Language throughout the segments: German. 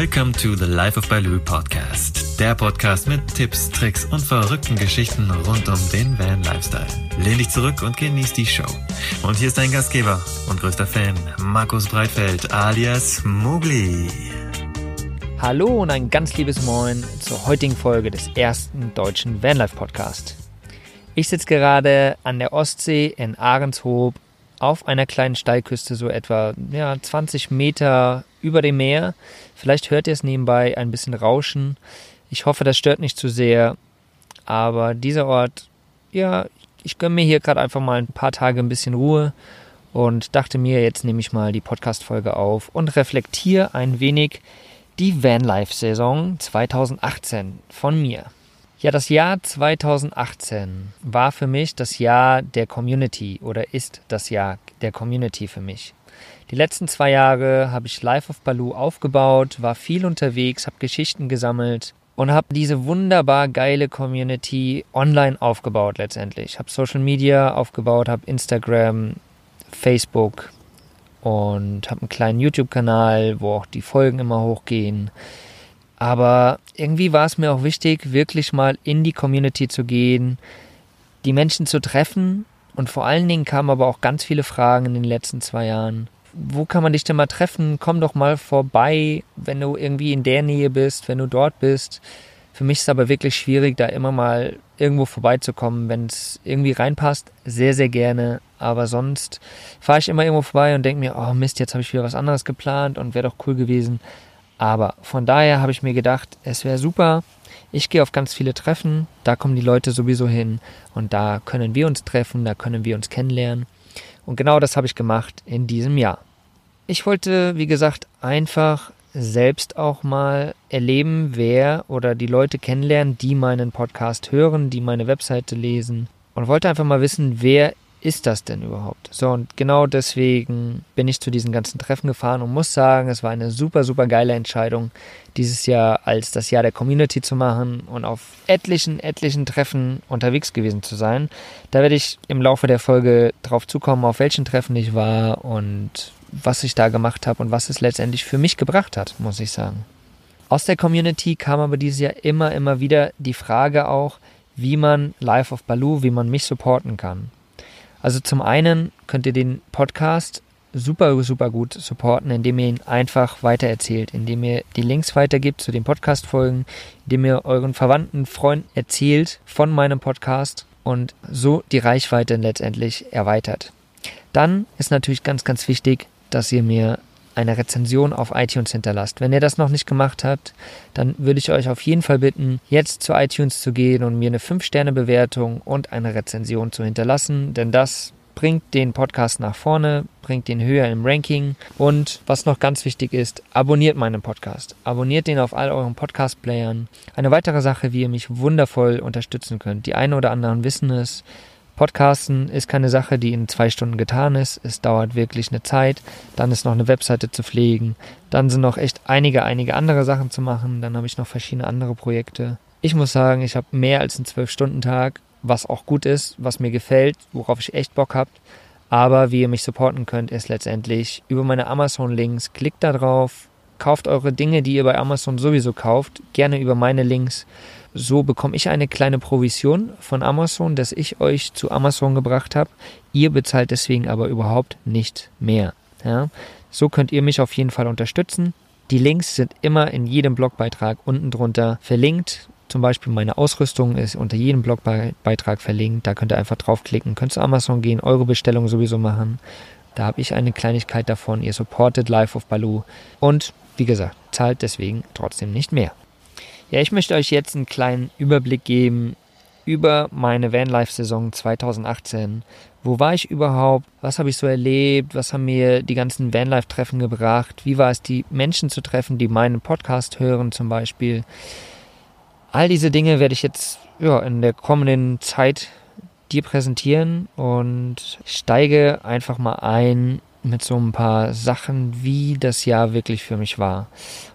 Welcome to the Life of Baloo Podcast. Der Podcast mit Tipps, Tricks und verrückten Geschichten rund um den Van Lifestyle. Lehn dich zurück und genieß die Show. Und hier ist dein Gastgeber und größter Fan, Markus Breitfeld alias Mugli. Hallo und ein ganz liebes Moin zur heutigen Folge des ersten deutschen Vanlife Podcast. Ich sitze gerade an der Ostsee in Ahrenshoop auf einer kleinen Steilküste, so etwa ja, 20 Meter über dem Meer. Vielleicht hört ihr es nebenbei ein bisschen rauschen. Ich hoffe, das stört nicht zu sehr. Aber dieser Ort, ja, ich gönne mir hier gerade einfach mal ein paar Tage ein bisschen Ruhe und dachte mir, jetzt nehme ich mal die Podcast-Folge auf und reflektiere ein wenig die Vanlife-Saison 2018 von mir. Ja, das Jahr 2018 war für mich das Jahr der Community oder ist das Jahr der Community für mich. Die letzten zwei Jahre habe ich Life of Baloo aufgebaut, war viel unterwegs, habe Geschichten gesammelt und habe diese wunderbar geile Community online aufgebaut letztendlich. Habe Social Media aufgebaut, habe Instagram, Facebook und habe einen kleinen YouTube-Kanal, wo auch die Folgen immer hochgehen. Aber irgendwie war es mir auch wichtig, wirklich mal in die Community zu gehen, die Menschen zu treffen. Und vor allen Dingen kamen aber auch ganz viele Fragen in den letzten zwei Jahren. Wo kann man dich denn mal treffen? Komm doch mal vorbei, wenn du irgendwie in der Nähe bist, wenn du dort bist. Für mich ist es aber wirklich schwierig, da immer mal irgendwo vorbeizukommen, wenn es irgendwie reinpasst. Sehr, sehr gerne. Aber sonst fahre ich immer irgendwo vorbei und denke mir, oh Mist, jetzt habe ich wieder was anderes geplant und wäre doch cool gewesen. Aber von daher habe ich mir gedacht, es wäre super. Ich gehe auf ganz viele Treffen, da kommen die Leute sowieso hin und da können wir uns treffen, da können wir uns kennenlernen. Und genau das habe ich gemacht in diesem Jahr. Ich wollte, wie gesagt, einfach selbst auch mal erleben, wer oder die Leute kennenlernen, die meinen Podcast hören, die meine Webseite lesen und wollte einfach mal wissen, wer ist das denn überhaupt? So, und genau deswegen bin ich zu diesen ganzen Treffen gefahren und muss sagen, es war eine super, super geile Entscheidung, dieses Jahr als das Jahr der Community zu machen und auf etlichen, etlichen Treffen unterwegs gewesen zu sein. Da werde ich im Laufe der Folge drauf zukommen, auf welchen Treffen ich war und was ich da gemacht habe und was es letztendlich für mich gebracht hat, muss ich sagen. Aus der Community kam aber dieses Jahr immer, immer wieder die Frage auch, wie man Live of Baloo, wie man mich supporten kann. Also zum einen könnt ihr den Podcast super, super gut supporten, indem ihr ihn einfach weitererzählt, indem ihr die Links weitergibt zu den Podcast-Folgen, indem ihr euren Verwandten, Freunden erzählt von meinem Podcast und so die Reichweite letztendlich erweitert. Dann ist natürlich ganz, ganz wichtig, dass ihr mir eine Rezension auf iTunes hinterlasst. Wenn ihr das noch nicht gemacht habt, dann würde ich euch auf jeden Fall bitten, jetzt zu iTunes zu gehen und mir eine 5-Sterne-Bewertung und eine Rezension zu hinterlassen, denn das bringt den Podcast nach vorne, bringt den höher im Ranking und was noch ganz wichtig ist, abonniert meinen Podcast. Abonniert den auf all euren Podcast-Playern. Eine weitere Sache, wie ihr mich wundervoll unterstützen könnt. Die einen oder anderen wissen es. Podcasten ist keine Sache, die in zwei Stunden getan ist. Es dauert wirklich eine Zeit. Dann ist noch eine Webseite zu pflegen. Dann sind noch echt einige, einige andere Sachen zu machen. Dann habe ich noch verschiedene andere Projekte. Ich muss sagen, ich habe mehr als einen Zwölf-Stunden-Tag, was auch gut ist, was mir gefällt, worauf ich echt Bock habe. Aber wie ihr mich supporten könnt, ist letztendlich über meine Amazon-Links. Klickt da drauf, kauft eure Dinge, die ihr bei Amazon sowieso kauft, gerne über meine Links. So bekomme ich eine kleine Provision von Amazon, dass ich euch zu Amazon gebracht habe. Ihr bezahlt deswegen aber überhaupt nicht mehr. Ja? So könnt ihr mich auf jeden Fall unterstützen. Die Links sind immer in jedem Blogbeitrag unten drunter verlinkt. Zum Beispiel meine Ausrüstung ist unter jedem Blogbeitrag verlinkt. Da könnt ihr einfach draufklicken, könnt zu Amazon gehen, eure Bestellung sowieso machen. Da habe ich eine Kleinigkeit davon. Ihr supportet Life of Baloo. Und wie gesagt, zahlt deswegen trotzdem nicht mehr. Ja, ich möchte euch jetzt einen kleinen Überblick geben über meine Vanlife-Saison 2018. Wo war ich überhaupt? Was habe ich so erlebt? Was haben mir die ganzen Vanlife-Treffen gebracht? Wie war es, die Menschen zu treffen, die meinen Podcast hören zum Beispiel? All diese Dinge werde ich jetzt ja, in der kommenden Zeit dir präsentieren und steige einfach mal ein mit so ein paar Sachen, wie das Jahr wirklich für mich war.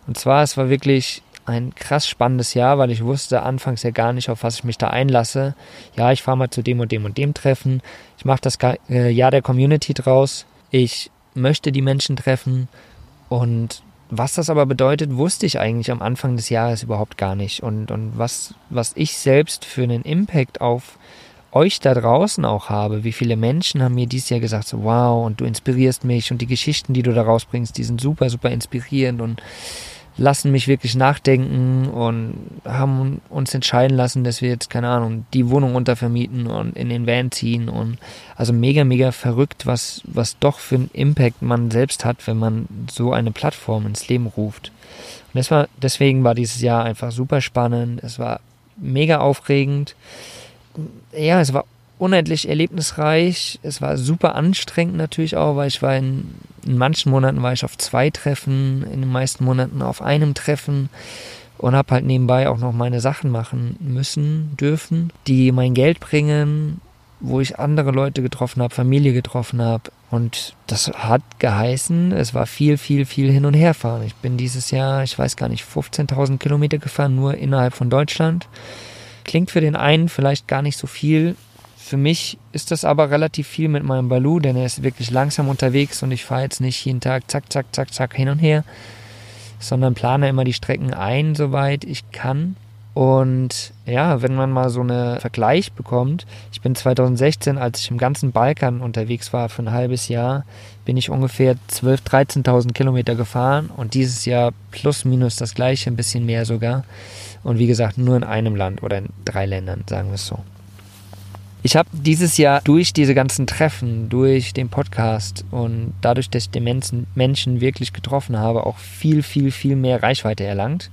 Und zwar, es war wirklich ein krass spannendes Jahr, weil ich wusste anfangs ja gar nicht, auf was ich mich da einlasse. Ja, ich fahre mal zu dem und dem und dem Treffen. Ich mache das äh, Jahr der Community draus. Ich möchte die Menschen treffen und was das aber bedeutet, wusste ich eigentlich am Anfang des Jahres überhaupt gar nicht. Und, und was, was ich selbst für einen Impact auf euch da draußen auch habe. Wie viele Menschen haben mir dieses Jahr gesagt, so wow, und du inspirierst mich und die Geschichten, die du da rausbringst, die sind super, super inspirierend und lassen mich wirklich nachdenken und haben uns entscheiden lassen, dass wir jetzt, keine Ahnung, die Wohnung untervermieten und in den Van ziehen und also mega, mega verrückt, was, was doch für einen Impact man selbst hat, wenn man so eine Plattform ins Leben ruft. Und das war, deswegen war dieses Jahr einfach super spannend, es war mega aufregend ja, es war unendlich erlebnisreich. Es war super anstrengend natürlich auch, weil ich war in, in manchen Monaten war ich auf zwei Treffen, in den meisten Monaten auf einem Treffen und habe halt nebenbei auch noch meine Sachen machen müssen, dürfen, die mein Geld bringen, wo ich andere Leute getroffen habe, Familie getroffen habe. Und das hat geheißen, es war viel, viel, viel hin und her fahren. Ich bin dieses Jahr, ich weiß gar nicht, 15.000 Kilometer gefahren, nur innerhalb von Deutschland. Klingt für den einen vielleicht gar nicht so viel. Für mich ist das aber relativ viel mit meinem Balu, denn er ist wirklich langsam unterwegs und ich fahre jetzt nicht jeden Tag zack, zack, zack, zack hin und her, sondern plane immer die Strecken ein, soweit ich kann. Und ja, wenn man mal so einen Vergleich bekommt, ich bin 2016, als ich im ganzen Balkan unterwegs war für ein halbes Jahr, bin ich ungefähr 12.000, 13.000 Kilometer gefahren und dieses Jahr plus minus das gleiche, ein bisschen mehr sogar. Und wie gesagt, nur in einem Land oder in drei Ländern, sagen wir es so. Ich habe dieses Jahr durch diese ganzen Treffen, durch den Podcast und dadurch, dass ich den Menschen wirklich getroffen habe, auch viel, viel, viel mehr Reichweite erlangt.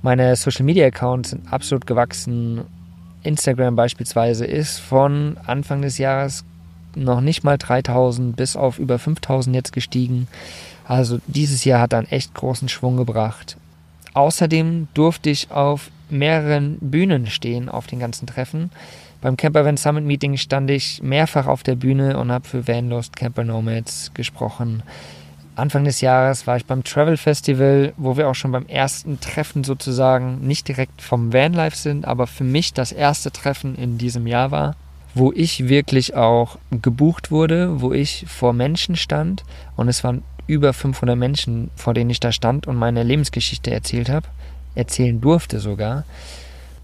Meine Social Media Accounts sind absolut gewachsen. Instagram beispielsweise ist von Anfang des Jahres noch nicht mal 3000 bis auf über 5000 jetzt gestiegen. Also dieses Jahr hat dann echt großen Schwung gebracht. Außerdem durfte ich auf mehreren Bühnen stehen auf den ganzen Treffen. Beim Camper Van Summit Meeting stand ich mehrfach auf der Bühne und habe für Vanlost Camper Nomads gesprochen. Anfang des Jahres war ich beim Travel Festival, wo wir auch schon beim ersten Treffen sozusagen nicht direkt vom Vanlife sind, aber für mich das erste Treffen in diesem Jahr war, wo ich wirklich auch gebucht wurde, wo ich vor Menschen stand und es waren über 500 Menschen, vor denen ich da stand und meine Lebensgeschichte erzählt habe, erzählen durfte sogar.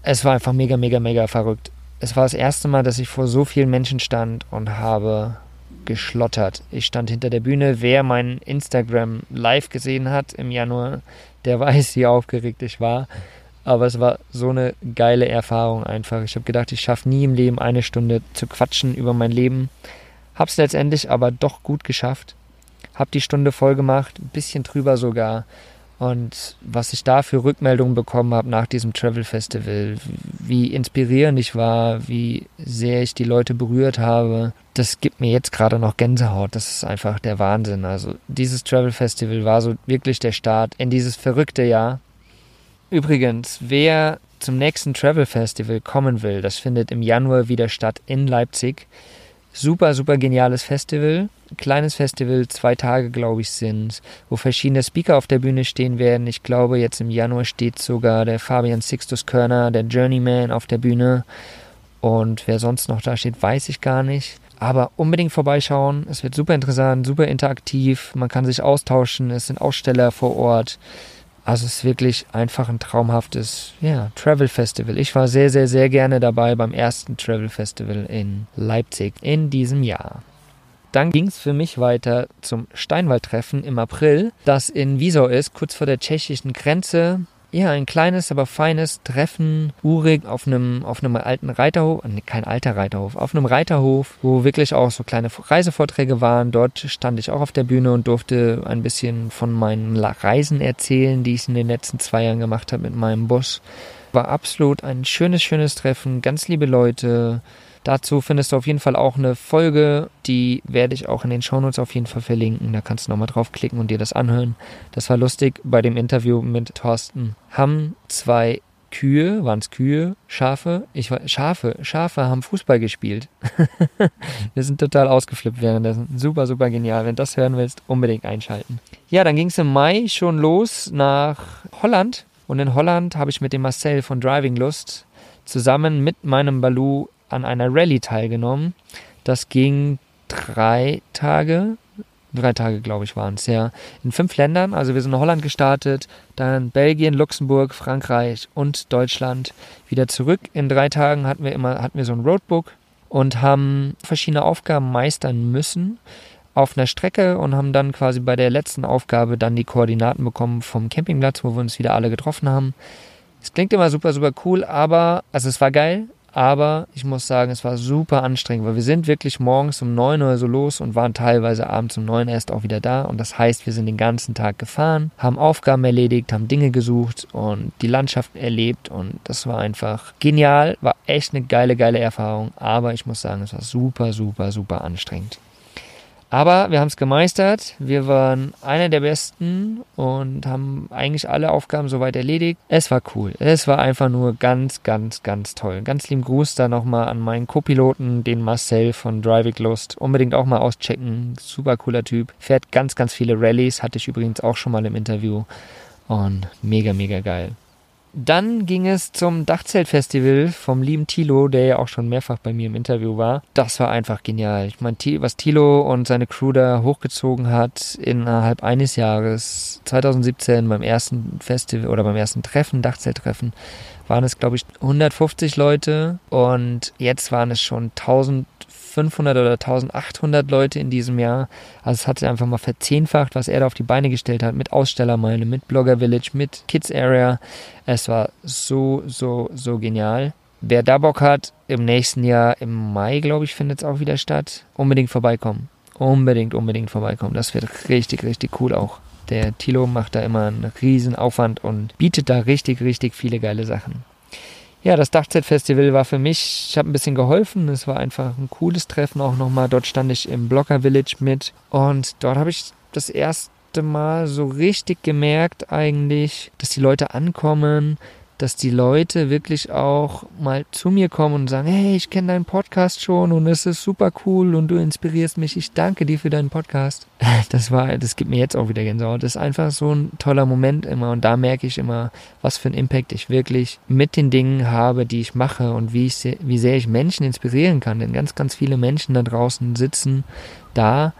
Es war einfach mega, mega, mega verrückt. Es war das erste Mal, dass ich vor so vielen Menschen stand und habe geschlottert. Ich stand hinter der Bühne. Wer mein Instagram live gesehen hat im Januar, der weiß, wie aufgeregt ich war. Aber es war so eine geile Erfahrung einfach. Ich habe gedacht, ich schaffe nie im Leben eine Stunde zu quatschen über mein Leben. Hab's letztendlich aber doch gut geschafft habe die Stunde voll gemacht, ein bisschen drüber sogar. Und was ich da für Rückmeldungen bekommen habe nach diesem Travel Festival, wie inspirierend ich war, wie sehr ich die Leute berührt habe, das gibt mir jetzt gerade noch Gänsehaut. Das ist einfach der Wahnsinn. Also dieses Travel Festival war so wirklich der Start in dieses verrückte Jahr. Übrigens, wer zum nächsten Travel Festival kommen will, das findet im Januar wieder statt in Leipzig. Super, super geniales Festival. Kleines Festival, zwei Tage, glaube ich, sind, wo verschiedene Speaker auf der Bühne stehen werden. Ich glaube, jetzt im Januar steht sogar der Fabian Sixtus Körner, der Journeyman, auf der Bühne. Und wer sonst noch da steht, weiß ich gar nicht. Aber unbedingt vorbeischauen. Es wird super interessant, super interaktiv. Man kann sich austauschen. Es sind Aussteller vor Ort. Also es ist wirklich einfach ein traumhaftes ja, Travel Festival. Ich war sehr, sehr, sehr gerne dabei beim ersten Travel Festival in Leipzig in diesem Jahr. Dann ging es für mich weiter zum Steinwaldtreffen im April, das in Wiesau ist, kurz vor der tschechischen Grenze ja, ein kleines, aber feines Treffen, urig, auf einem, auf einem alten Reiterhof, nee, kein alter Reiterhof, auf einem Reiterhof, wo wirklich auch so kleine Reisevorträge waren. Dort stand ich auch auf der Bühne und durfte ein bisschen von meinen Reisen erzählen, die ich in den letzten zwei Jahren gemacht habe mit meinem Bus. War absolut ein schönes, schönes Treffen, ganz liebe Leute, Dazu findest du auf jeden Fall auch eine Folge, die werde ich auch in den Shownotes auf jeden Fall verlinken. Da kannst du nochmal draufklicken und dir das anhören. Das war lustig bei dem Interview mit Thorsten. Haben zwei Kühe, waren es Kühe, Schafe? Ich war, Schafe, Schafe haben Fußball gespielt. Wir sind total ausgeflippt währenddessen. Super, super genial. Wenn du das hören willst, unbedingt einschalten. Ja, dann ging es im Mai schon los nach Holland. Und in Holland habe ich mit dem Marcel von Driving Lust zusammen mit meinem Balu an einer Rallye teilgenommen. Das ging drei Tage, Drei Tage, glaube ich, waren es, ja. In fünf Ländern. Also wir sind in Holland gestartet, dann Belgien, Luxemburg, Frankreich und Deutschland wieder zurück. In drei Tagen hatten wir immer, hatten wir so ein Roadbook und haben verschiedene Aufgaben meistern müssen auf einer Strecke und haben dann quasi bei der letzten Aufgabe dann die Koordinaten bekommen vom Campingplatz, wo wir uns wieder alle getroffen haben. Es klingt immer super, super cool, aber, also es war geil, aber ich muss sagen, es war super anstrengend, weil wir sind wirklich morgens um neun oder so los und waren teilweise abends um neun erst auch wieder da. Und das heißt, wir sind den ganzen Tag gefahren, haben Aufgaben erledigt, haben Dinge gesucht und die Landschaft erlebt. Und das war einfach genial, war echt eine geile, geile Erfahrung. Aber ich muss sagen, es war super, super, super anstrengend. Aber wir haben es gemeistert. Wir waren einer der Besten und haben eigentlich alle Aufgaben soweit erledigt. Es war cool. Es war einfach nur ganz, ganz, ganz toll. Ganz lieben Gruß da nochmal an meinen Co-Piloten, den Marcel von Driving Lust. Unbedingt auch mal auschecken. Super cooler Typ. Fährt ganz, ganz viele Rallyes. Hatte ich übrigens auch schon mal im Interview. Und mega, mega geil. Dann ging es zum Dachzeltfestival vom lieben Tilo, der ja auch schon mehrfach bei mir im Interview war. Das war einfach genial. Ich meine, was Tilo und seine Crew da hochgezogen hat innerhalb eines Jahres, 2017 beim ersten Festival oder beim ersten Treffen, Dachzelttreffen, waren es, glaube ich, 150 Leute und jetzt waren es schon 1000 1500 oder 1800 Leute in diesem Jahr. Also es hat sich einfach mal verzehnfacht, was er da auf die Beine gestellt hat mit Ausstellermeile, mit Blogger Village, mit Kids Area. Es war so, so, so genial. Wer da Bock hat, im nächsten Jahr, im Mai, glaube ich, findet es auch wieder statt. Unbedingt vorbeikommen. Unbedingt, unbedingt vorbeikommen. Das wird richtig, richtig cool auch. Der Tilo macht da immer einen riesen Aufwand und bietet da richtig, richtig viele geile Sachen ja, das Dachzeit-Festival war für mich, ich habe ein bisschen geholfen. Es war einfach ein cooles Treffen auch nochmal. Dort stand ich im Blocker Village mit und dort habe ich das erste Mal so richtig gemerkt eigentlich, dass die Leute ankommen, dass die Leute wirklich auch mal zu mir kommen und sagen, hey, ich kenne deinen Podcast schon und es ist super cool und du inspirierst mich. Ich danke dir für deinen Podcast. Das war, das gibt mir jetzt auch wieder Gänsehaut. Das ist einfach so ein toller Moment immer und da merke ich immer, was für einen Impact ich wirklich mit den Dingen habe, die ich mache und wie ich, wie sehr ich Menschen inspirieren kann. Denn ganz, ganz viele Menschen da draußen sitzen da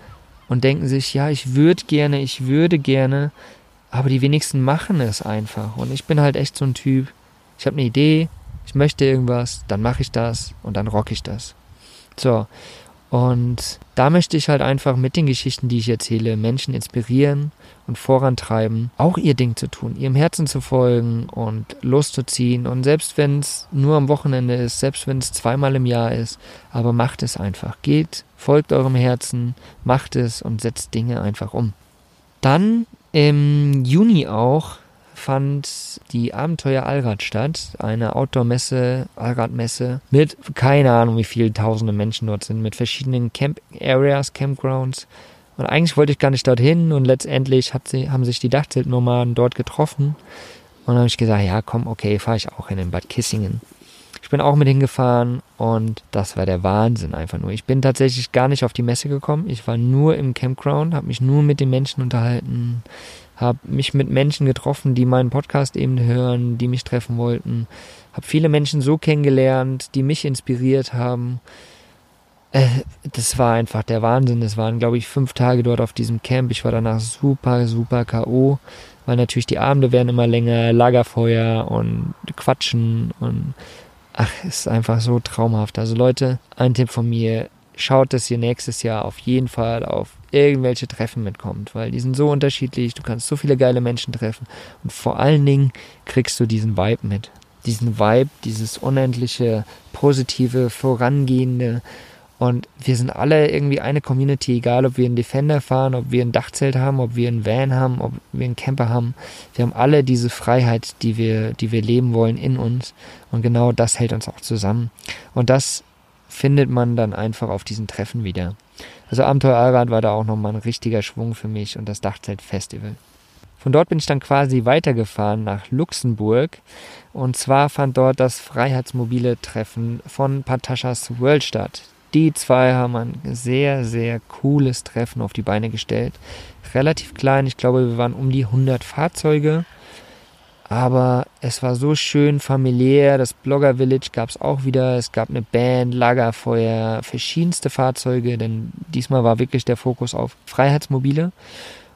und denken sich, ja, ich würde gerne, ich würde gerne, aber die wenigsten machen es einfach. Und ich bin halt echt so ein Typ, ich habe eine Idee, ich möchte irgendwas, dann mache ich das und dann rock ich das. So. Und da möchte ich halt einfach mit den Geschichten, die ich erzähle, Menschen inspirieren und vorantreiben, auch ihr Ding zu tun, ihrem Herzen zu folgen und loszuziehen. Und selbst wenn es nur am Wochenende ist, selbst wenn es zweimal im Jahr ist, aber macht es einfach. Geht, folgt eurem Herzen, macht es und setzt Dinge einfach um. Dann im Juni auch fand die Abenteuer Allrad statt, eine Outdoor-Messe, Allradmesse mit keine Ahnung, wie viele tausende Menschen dort sind, mit verschiedenen Camp-Areas, Campgrounds. Und eigentlich wollte ich gar nicht dorthin und letztendlich sie, haben sich die Dachzeltnomaden dort getroffen. Und dann habe ich gesagt, ja komm, okay, fahre ich auch hin in Bad Kissingen. Ich bin auch mit hingefahren und das war der Wahnsinn einfach nur. Ich bin tatsächlich gar nicht auf die Messe gekommen. Ich war nur im Campground, habe mich nur mit den Menschen unterhalten, habe mich mit Menschen getroffen, die meinen Podcast eben hören, die mich treffen wollten, habe viele Menschen so kennengelernt, die mich inspiriert haben. Äh, das war einfach der Wahnsinn. Es waren, glaube ich, fünf Tage dort auf diesem Camp. Ich war danach super, super K.O., weil natürlich die Abende werden immer länger, Lagerfeuer und Quatschen und ach, ist einfach so traumhaft. Also Leute, ein Tipp von mir, schaut, dass ihr nächstes Jahr auf jeden Fall auf irgendwelche Treffen mitkommt, weil die sind so unterschiedlich, du kannst so viele geile Menschen treffen und vor allen Dingen kriegst du diesen Vibe mit. Diesen Vibe, dieses unendliche, positive, vorangehende und wir sind alle irgendwie eine Community, egal ob wir einen Defender fahren, ob wir ein Dachzelt haben, ob wir einen Van haben, ob wir einen Camper haben. Wir haben alle diese Freiheit, die wir, die wir leben wollen in uns. Und genau das hält uns auch zusammen. Und das findet man dann einfach auf diesen Treffen wieder. Also Abenteuer Allrad war da auch nochmal ein richtiger Schwung für mich und das Dachzelt-Festival. Von dort bin ich dann quasi weitergefahren nach Luxemburg und zwar fand dort das Freiheitsmobile Treffen von Pataschas World statt. Die zwei haben ein sehr, sehr cooles Treffen auf die Beine gestellt. Relativ klein, ich glaube, wir waren um die 100 Fahrzeuge Aber es war so schön familiär. Das Blogger Village gab es auch wieder. Es gab eine Band, Lagerfeuer, verschiedenste Fahrzeuge, denn diesmal war wirklich der Fokus auf Freiheitsmobile.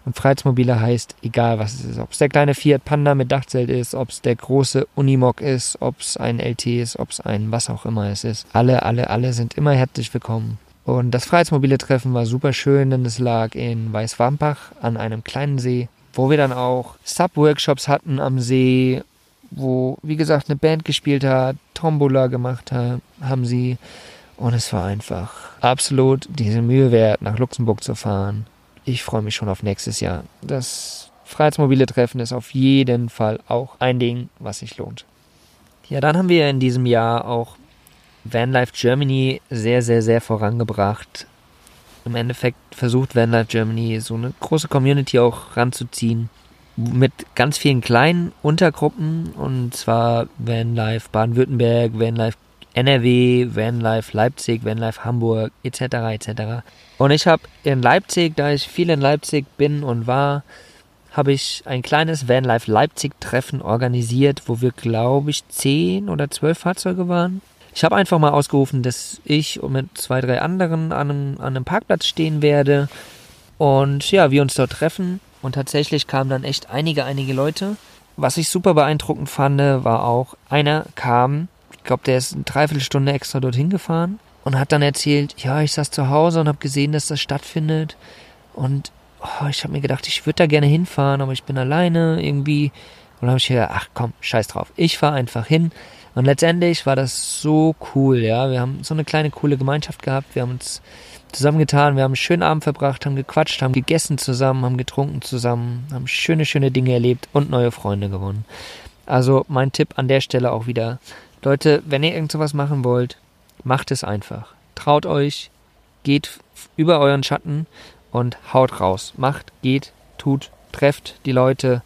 Und Freiheitsmobile heißt, egal was es ist, ob es der kleine Fiat Panda mit Dachzelt ist, ob es der große Unimog ist, ob es ein LT ist, ob es ein was auch immer es ist. Alle, alle, alle sind immer herzlich willkommen. Und das Freiheitsmobile Treffen war super schön, denn es lag in Weißwampach an einem kleinen See, wo wir dann auch Sub-Workshops hatten am See, wo, wie gesagt, eine Band gespielt hat, Tombola gemacht hat, haben sie. Und es war einfach absolut diese Mühe wert, nach Luxemburg zu fahren ich freue mich schon auf nächstes Jahr. Das Freiheitsmobile Treffen ist auf jeden Fall auch ein Ding, was sich lohnt. Ja, dann haben wir in diesem Jahr auch Vanlife Germany sehr, sehr, sehr vorangebracht. Im Endeffekt versucht Vanlife Germany so eine große Community auch ranzuziehen. Mit ganz vielen kleinen Untergruppen und zwar Vanlife Baden-Württemberg, Vanlife NRW, Vanlife Leipzig, Vanlife Hamburg etc. etc. Und ich habe in Leipzig, da ich viel in Leipzig bin und war, habe ich ein kleines Vanlife Leipzig Treffen organisiert, wo wir glaube ich zehn oder zwölf Fahrzeuge waren. Ich habe einfach mal ausgerufen, dass ich mit zwei, drei anderen an einem, an einem Parkplatz stehen werde und ja, wir uns dort treffen. Und tatsächlich kamen dann echt einige, einige Leute. Was ich super beeindruckend fand, war auch, einer kam ich glaube, der ist eine Dreiviertelstunde extra dorthin gefahren und hat dann erzählt, ja, ich saß zu Hause und habe gesehen, dass das stattfindet. Und oh, ich habe mir gedacht, ich würde da gerne hinfahren, aber ich bin alleine irgendwie. Und habe ich gedacht, ach komm, scheiß drauf. Ich fahre einfach hin. Und letztendlich war das so cool, ja. Wir haben so eine kleine coole Gemeinschaft gehabt. Wir haben uns zusammengetan, wir haben einen schönen Abend verbracht, haben gequatscht, haben gegessen zusammen, haben getrunken zusammen, haben schöne, schöne Dinge erlebt und neue Freunde gewonnen. Also mein Tipp an der Stelle auch wieder, Leute, wenn ihr irgend sowas machen wollt, macht es einfach. Traut euch, geht über euren Schatten und haut raus. Macht, geht, tut, trefft die Leute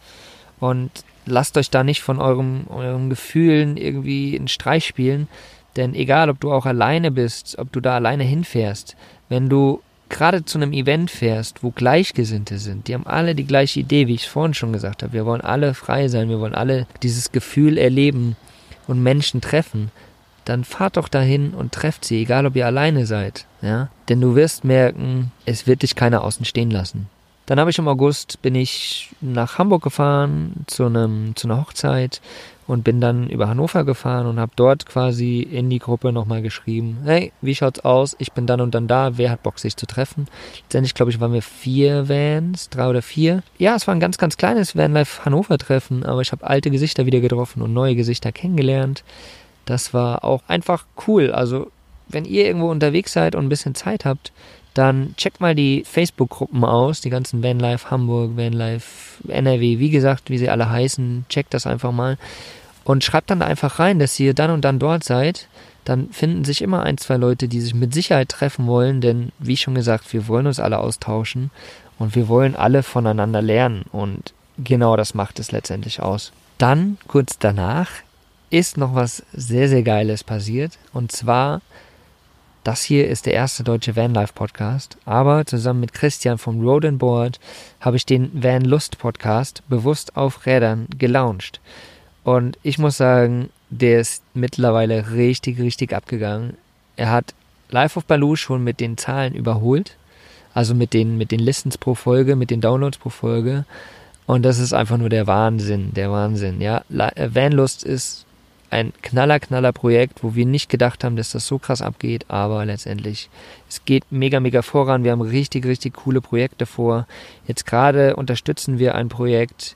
und lasst euch da nicht von eurem, euren Gefühlen irgendwie in Streich spielen. Denn egal, ob du auch alleine bist, ob du da alleine hinfährst, wenn du gerade zu einem Event fährst, wo Gleichgesinnte sind, die haben alle die gleiche Idee, wie ich es vorhin schon gesagt habe. Wir wollen alle frei sein, wir wollen alle dieses Gefühl erleben, und Menschen treffen, dann fahrt doch dahin und trefft sie, egal ob ihr alleine seid, ja? Denn du wirst merken, es wird dich keiner außen stehen lassen. Dann habe ich im August bin ich nach Hamburg gefahren zu einem zu einer Hochzeit und bin dann über Hannover gefahren und habe dort quasi in die Gruppe nochmal geschrieben, hey, wie schaut's aus? Ich bin dann und dann da, wer hat Bock sich zu treffen? Letztendlich glaube ich waren wir vier Vans, drei oder vier. Ja, es war ein ganz ganz kleines Vanlife Hannover Treffen, aber ich habe alte Gesichter wieder getroffen und neue Gesichter kennengelernt. Das war auch einfach cool. Also wenn ihr irgendwo unterwegs seid und ein bisschen Zeit habt, dann checkt mal die Facebook-Gruppen aus, die ganzen Vanlife Hamburg, Vanlife NRW, wie gesagt, wie sie alle heißen, checkt das einfach mal und schreibt dann einfach rein, dass ihr dann und dann dort seid. Dann finden sich immer ein, zwei Leute, die sich mit Sicherheit treffen wollen, denn wie schon gesagt, wir wollen uns alle austauschen und wir wollen alle voneinander lernen und genau das macht es letztendlich aus. Dann, kurz danach, ist noch was sehr, sehr Geiles passiert und zwar das hier ist der erste deutsche Vanlife Podcast, aber zusammen mit Christian vom Road and Board habe ich den Van Lust Podcast bewusst auf Rädern gelauncht. Und ich muss sagen, der ist mittlerweile richtig, richtig abgegangen. Er hat Live of Baloo schon mit den Zahlen überholt, also mit den, mit den Listens pro Folge, mit den Downloads pro Folge. Und das ist einfach nur der Wahnsinn, der Wahnsinn, ja. Vanlust ist ein knaller, knaller Projekt, wo wir nicht gedacht haben, dass das so krass abgeht, aber letztendlich, es geht mega, mega voran. Wir haben richtig, richtig coole Projekte vor. Jetzt gerade unterstützen wir ein Projekt,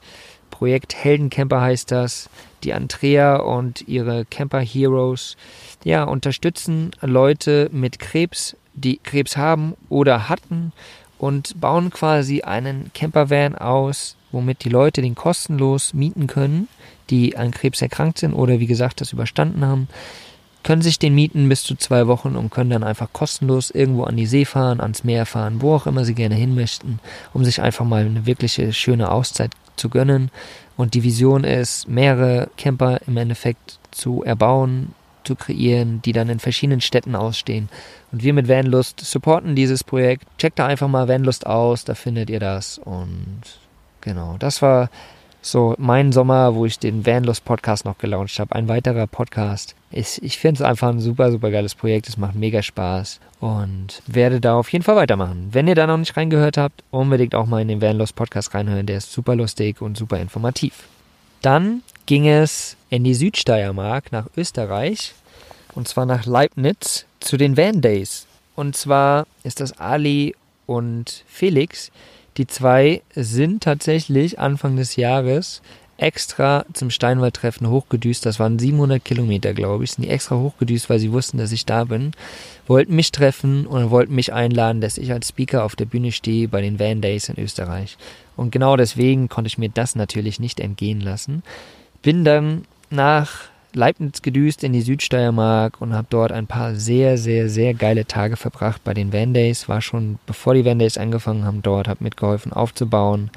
Projekt Heldencamper heißt das. Die Andrea und ihre Camper Heroes, ja, unterstützen Leute mit Krebs, die Krebs haben oder hatten und bauen quasi einen Campervan aus, womit die Leute den kostenlos mieten können die an Krebs erkrankt sind oder wie gesagt das überstanden haben, können sich den mieten bis zu zwei Wochen und können dann einfach kostenlos irgendwo an die See fahren, ans Meer fahren, wo auch immer sie gerne hin möchten, um sich einfach mal eine wirkliche schöne Auszeit zu gönnen. Und die Vision ist, mehrere Camper im Endeffekt zu erbauen, zu kreieren, die dann in verschiedenen Städten ausstehen. Und wir mit Vanlust supporten dieses Projekt. Checkt da einfach mal Vanlust aus, da findet ihr das. Und genau, das war so mein Sommer, wo ich den Vanlos Podcast noch gelauncht habe. Ein weiterer Podcast. Ich, ich finde es einfach ein super, super geiles Projekt. Es macht mega Spaß und werde da auf jeden Fall weitermachen. Wenn ihr da noch nicht reingehört habt, unbedingt auch mal in den Vanlos Podcast reinhören. Der ist super lustig und super informativ. Dann ging es in die Südsteiermark nach Österreich und zwar nach Leibniz zu den Van Days. Und zwar ist das Ali und Felix, die zwei sind tatsächlich Anfang des Jahres extra zum Steinwaldtreffen hochgedüst. Das waren 700 Kilometer, glaube ich. Sind die extra hochgedüst, weil sie wussten, dass ich da bin. Wollten mich treffen und wollten mich einladen, dass ich als Speaker auf der Bühne stehe bei den Van Days in Österreich. Und genau deswegen konnte ich mir das natürlich nicht entgehen lassen. Bin dann nach Leibniz gedüst in die Südsteiermark und habe dort ein paar sehr, sehr, sehr geile Tage verbracht bei den Van Days. War schon bevor die Van Days angefangen haben dort, habe mitgeholfen aufzubauen.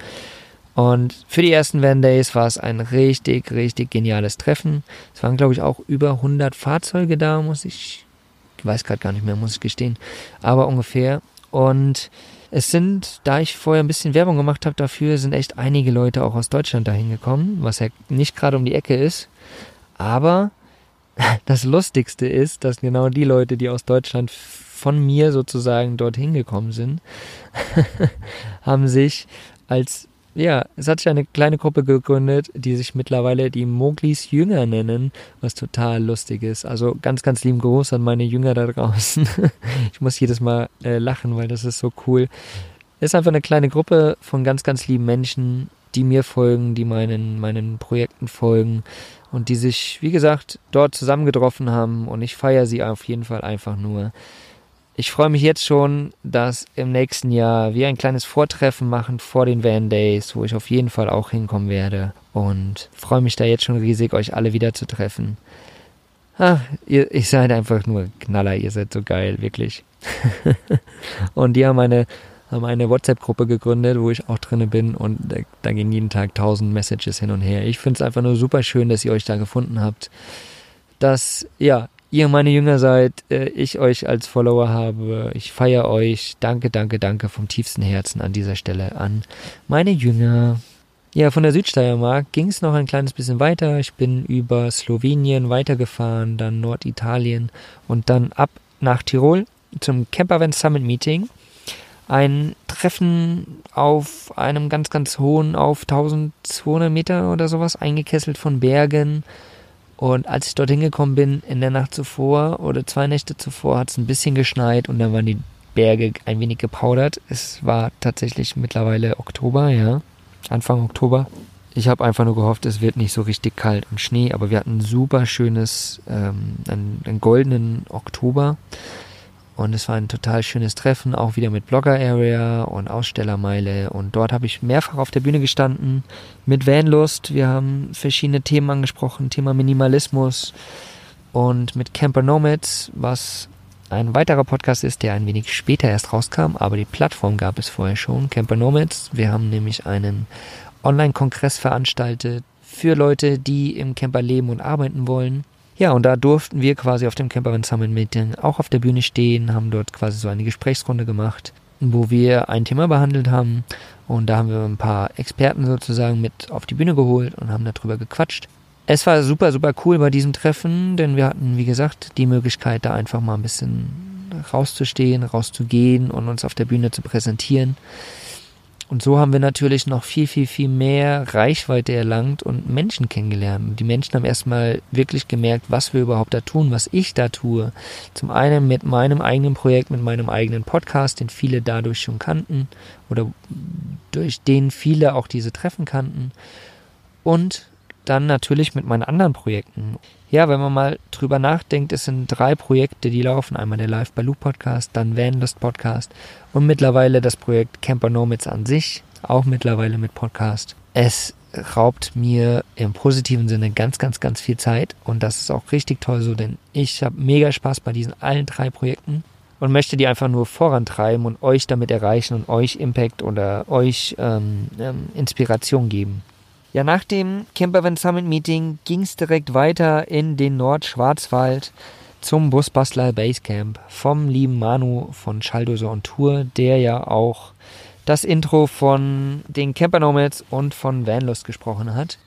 Und für die ersten Van Days war es ein richtig, richtig geniales Treffen. Es waren, glaube ich, auch über 100 Fahrzeuge da, muss ich, ich weiß gerade gar nicht mehr, muss ich gestehen, aber ungefähr. Und es sind, da ich vorher ein bisschen Werbung gemacht habe dafür, sind echt einige Leute auch aus Deutschland dahin gekommen, was ja nicht gerade um die Ecke ist. Aber das Lustigste ist, dass genau die Leute, die aus Deutschland von mir sozusagen dorthin gekommen sind, haben sich als, ja, es hat sich eine kleine Gruppe gegründet, die sich mittlerweile die Moglis Jünger nennen, was total lustig ist. Also ganz, ganz lieben Gruß an meine Jünger da draußen. ich muss jedes Mal äh, lachen, weil das ist so cool. Ist einfach eine kleine Gruppe von ganz, ganz lieben Menschen, die mir folgen, die meinen, meinen Projekten folgen und die sich, wie gesagt, dort zusammengetroffen haben und ich feiere sie auf jeden Fall einfach nur. Ich freue mich jetzt schon, dass im nächsten Jahr wir ein kleines Vortreffen machen vor den Van Days, wo ich auf jeden Fall auch hinkommen werde und freue mich da jetzt schon riesig, euch alle wieder zu treffen. Ach, ihr, ich seid einfach nur Knaller, ihr seid so geil, wirklich. und die haben eine haben eine WhatsApp-Gruppe gegründet, wo ich auch drinne bin und da, da, gehen jeden Tag tausend Messages hin und her. Ich finde es einfach nur super schön, dass ihr euch da gefunden habt, dass ja ihr meine Jünger seid, äh, ich euch als Follower habe. Ich feiere euch. Danke, danke, danke vom tiefsten Herzen an dieser Stelle an meine Jünger. Ja, von der Südsteiermark ging es noch ein kleines bisschen weiter. Ich bin über Slowenien weitergefahren, dann Norditalien und dann ab nach Tirol zum Campervan Summit Meeting ein Treffen auf einem ganz, ganz hohen, auf 1200 Meter oder sowas, eingekesselt von Bergen. Und als ich dorthin gekommen bin, in der Nacht zuvor oder zwei Nächte zuvor, hat es ein bisschen geschneit und dann waren die Berge ein wenig gepaudert. Es war tatsächlich mittlerweile Oktober, ja, Anfang Oktober. Ich habe einfach nur gehofft, es wird nicht so richtig kalt und Schnee, aber wir hatten ein super schönes, ähm, einen, einen goldenen Oktober. Und es war ein total schönes Treffen, auch wieder mit Blogger Area und Ausstellermeile. Und dort habe ich mehrfach auf der Bühne gestanden mit Vanlust. Wir haben verschiedene Themen angesprochen, Thema Minimalismus und mit Camper Nomads, was ein weiterer Podcast ist, der ein wenig später erst rauskam, aber die Plattform gab es vorher schon, Camper Nomads. Wir haben nämlich einen Online-Kongress veranstaltet für Leute, die im Camper leben und arbeiten wollen. Ja, und da durften wir quasi auf dem Campervan Summit Meeting auch auf der Bühne stehen, haben dort quasi so eine Gesprächsrunde gemacht, wo wir ein Thema behandelt haben. Und da haben wir ein paar Experten sozusagen mit auf die Bühne geholt und haben darüber gequatscht. Es war super, super cool bei diesem Treffen, denn wir hatten, wie gesagt, die Möglichkeit, da einfach mal ein bisschen rauszustehen, rauszugehen und uns auf der Bühne zu präsentieren. Und so haben wir natürlich noch viel, viel, viel mehr Reichweite erlangt und Menschen kennengelernt. Und die Menschen haben erstmal wirklich gemerkt, was wir überhaupt da tun, was ich da tue. Zum einen mit meinem eigenen Projekt, mit meinem eigenen Podcast, den viele dadurch schon kannten oder durch den viele auch diese Treffen kannten. Und dann natürlich mit meinen anderen Projekten. Ja, wenn man mal drüber nachdenkt, es sind drei Projekte, die laufen. Einmal der Live Baloo Podcast, dann Vanlust Podcast und mittlerweile das Projekt Camper Nomads an sich, auch mittlerweile mit Podcast. Es raubt mir im positiven Sinne ganz, ganz, ganz viel Zeit und das ist auch richtig toll so, denn ich habe mega Spaß bei diesen allen drei Projekten und möchte die einfach nur vorantreiben und euch damit erreichen und euch Impact oder euch ähm, ähm, Inspiration geben. Ja, nach dem Campervan Summit Meeting ging es direkt weiter in den Nordschwarzwald zum Busbastler Basecamp vom lieben Manu von Schalldose und Tour, der ja auch das Intro von den Camper Nomads und von Vanlust gesprochen hat.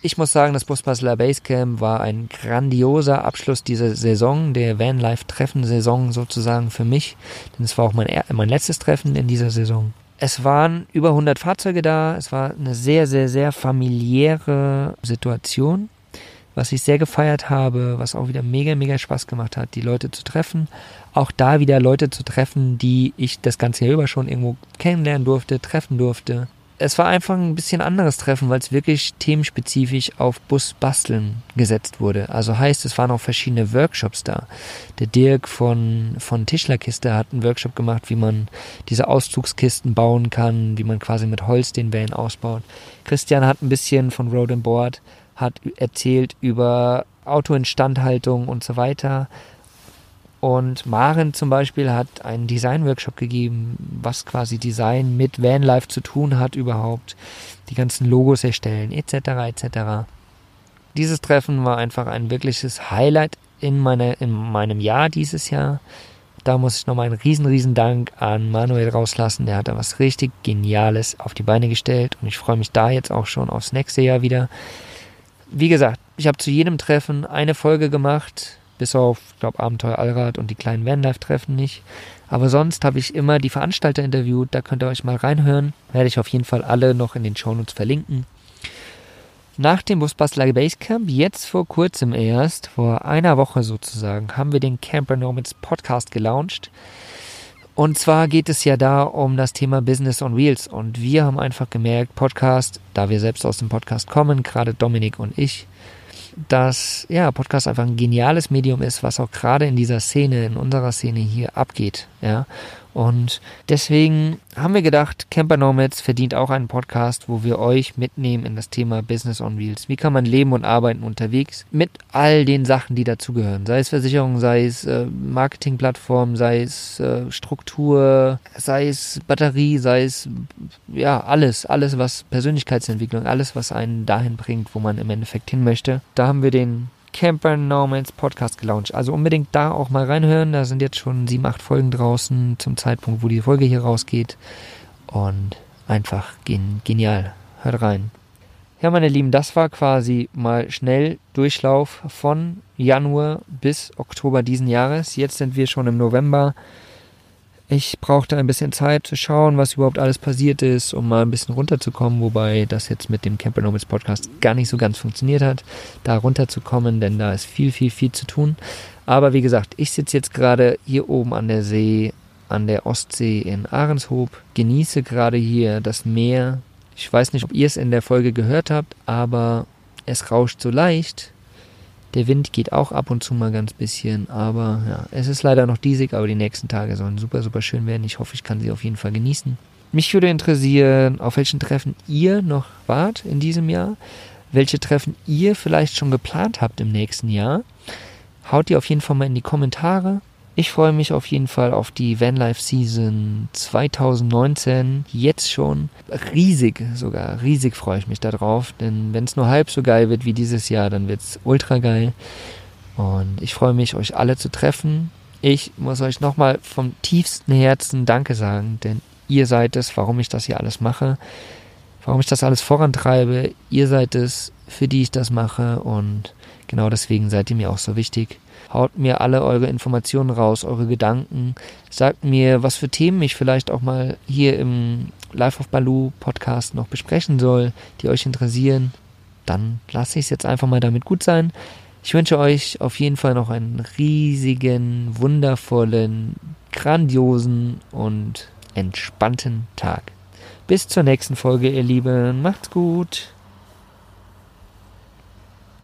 Ich muss sagen, das Busbastler Basecamp war ein grandioser Abschluss dieser Saison, der Vanlife-Treffen-Saison sozusagen für mich, denn es war auch mein, mein letztes Treffen in dieser Saison. Es waren über 100 Fahrzeuge da, es war eine sehr, sehr, sehr familiäre Situation, was ich sehr gefeiert habe, was auch wieder mega, mega Spaß gemacht hat, die Leute zu treffen. Auch da wieder Leute zu treffen, die ich das ganze Jahr über schon irgendwo kennenlernen durfte, treffen durfte es war einfach ein bisschen anderes Treffen, weil es wirklich themenspezifisch auf Busbasteln gesetzt wurde. Also heißt, es waren auch verschiedene Workshops da. Der Dirk von, von Tischlerkiste hat einen Workshop gemacht, wie man diese Auszugskisten bauen kann, wie man quasi mit Holz den Van ausbaut. Christian hat ein bisschen von Road and Board, hat erzählt über Autoinstandhaltung und so weiter. Und Maren zum Beispiel hat einen Design-Workshop gegeben, was quasi Design mit Vanlife zu tun hat überhaupt. Die ganzen Logos erstellen, etc. etc. Dieses Treffen war einfach ein wirkliches Highlight in, meiner, in meinem Jahr dieses Jahr. Da muss ich nochmal einen riesen, riesen Dank an Manuel rauslassen. Der hat da was richtig Geniales auf die Beine gestellt und ich freue mich da jetzt auch schon aufs nächste Jahr wieder. Wie gesagt, ich habe zu jedem Treffen eine Folge gemacht bis auf, glaube, Abenteuer Allrad und die kleinen Vanlife-Treffen nicht. Aber sonst habe ich immer die Veranstalter interviewt, da könnt ihr euch mal reinhören. Werde ich auf jeden Fall alle noch in den Shownotes verlinken. Nach dem Busbastler Basecamp, jetzt vor kurzem erst, vor einer Woche sozusagen, haben wir den Camper Nomads Podcast gelauncht. Und zwar geht es ja da um das Thema Business on Wheels. Und wir haben einfach gemerkt, Podcast, da wir selbst aus dem Podcast kommen, gerade Dominik und ich, dass ja, Podcast einfach ein geniales Medium ist, was auch gerade in dieser Szene, in unserer Szene hier abgeht. Ja. Und deswegen haben wir gedacht, Camper Nomads verdient auch einen Podcast, wo wir euch mitnehmen in das Thema Business on Wheels. Wie kann man leben und arbeiten unterwegs mit all den Sachen, die dazugehören. Sei es Versicherung, sei es äh, Marketingplattform, sei es äh, Struktur, sei es Batterie, sei es ja alles, alles was Persönlichkeitsentwicklung, alles was einen dahin bringt, wo man im Endeffekt hin möchte. Da haben wir den Camper Nomads Podcast gelauncht. Also unbedingt da auch mal reinhören. Da sind jetzt schon sieben, acht Folgen draußen zum Zeitpunkt, wo die Folge hier rausgeht. Und einfach gen genial. Hört rein. Ja, meine Lieben, das war quasi mal schnell Durchlauf von Januar bis Oktober diesen Jahres. Jetzt sind wir schon im November. Ich brauchte ein bisschen Zeit zu schauen, was überhaupt alles passiert ist, um mal ein bisschen runterzukommen, wobei das jetzt mit dem Camper Nomads Podcast gar nicht so ganz funktioniert hat, da runterzukommen, denn da ist viel, viel, viel zu tun. Aber wie gesagt, ich sitze jetzt gerade hier oben an der See, an der Ostsee in Ahrenshoop, genieße gerade hier das Meer. Ich weiß nicht, ob ihr es in der Folge gehört habt, aber es rauscht so leicht. Der Wind geht auch ab und zu mal ganz bisschen, aber ja, es ist leider noch diesig, aber die nächsten Tage sollen super, super schön werden. Ich hoffe, ich kann sie auf jeden Fall genießen. Mich würde interessieren, auf welchen Treffen ihr noch wart in diesem Jahr, welche Treffen ihr vielleicht schon geplant habt im nächsten Jahr. Haut die auf jeden Fall mal in die Kommentare. Ich freue mich auf jeden Fall auf die Vanlife Season 2019. Jetzt schon. Riesig sogar. Riesig freue ich mich darauf. Denn wenn es nur halb so geil wird wie dieses Jahr, dann wird es ultra geil. Und ich freue mich, euch alle zu treffen. Ich muss euch nochmal vom tiefsten Herzen Danke sagen, denn ihr seid es, warum ich das hier alles mache, warum ich das alles vorantreibe. Ihr seid es, für die ich das mache und genau deswegen seid ihr mir auch so wichtig. Haut mir alle eure Informationen raus, eure Gedanken. Sagt mir, was für Themen ich vielleicht auch mal hier im Live of Baloo Podcast noch besprechen soll, die euch interessieren. Dann lasse ich es jetzt einfach mal damit gut sein. Ich wünsche euch auf jeden Fall noch einen riesigen, wundervollen, grandiosen und entspannten Tag. Bis zur nächsten Folge, ihr Lieben. Macht's gut.